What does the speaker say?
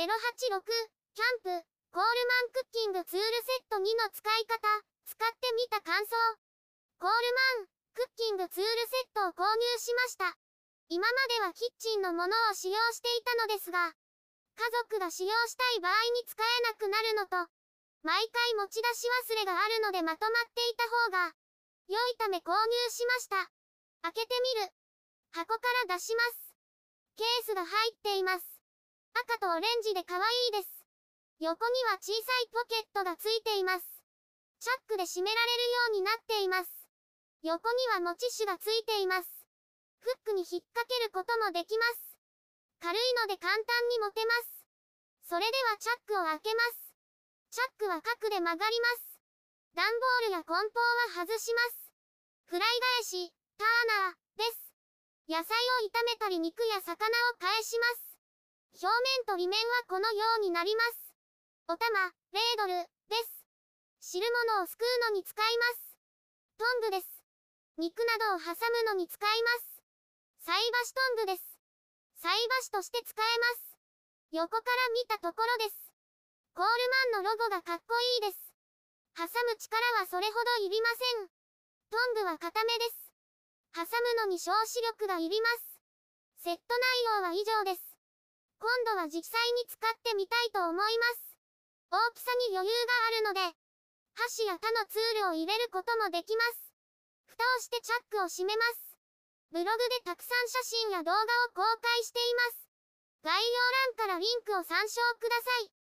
086、キャンプ、コールマンクッキングツールセット2の使い方、使ってみた感想。コールマン、クッキングツールセットを購入しました。今まではキッチンのものを使用していたのですが、家族が使用したい場合に使えなくなるのと、毎回持ち出し忘れがあるのでまとまっていた方が、良いため購入しました。開けてみる。箱から出します。ケースが入っています。赤とオレンジで可愛いです。横には小さいポケットがついています。チャックで閉められるようになっています。横には持ち主がついています。フックに引っ掛けることもできます。軽いので簡単に持てます。それではチャックを開けます。チャックは角で曲がります。段ボールや梱包は外します。フライ返し、ターナー、です。野菜を炒めたり肉や魚を返します。表面と裏面はこのようになります。お玉、レードル、です。汁物をすくうのに使います。トングです。肉などを挟むのに使います。菜箸トングです。菜箸として使えます。横から見たところです。コールマンのロゴがかっこいいです。挟む力はそれほどいりません。トングは固めです。挟むのに消視力がいります。セット内容は以上です。今度は実際に使ってみたいと思います。大きさに余裕があるので、箸や他のツールを入れることもできます。蓋をしてチャックを閉めます。ブログでたくさん写真や動画を公開しています。概要欄からリンクを参照ください。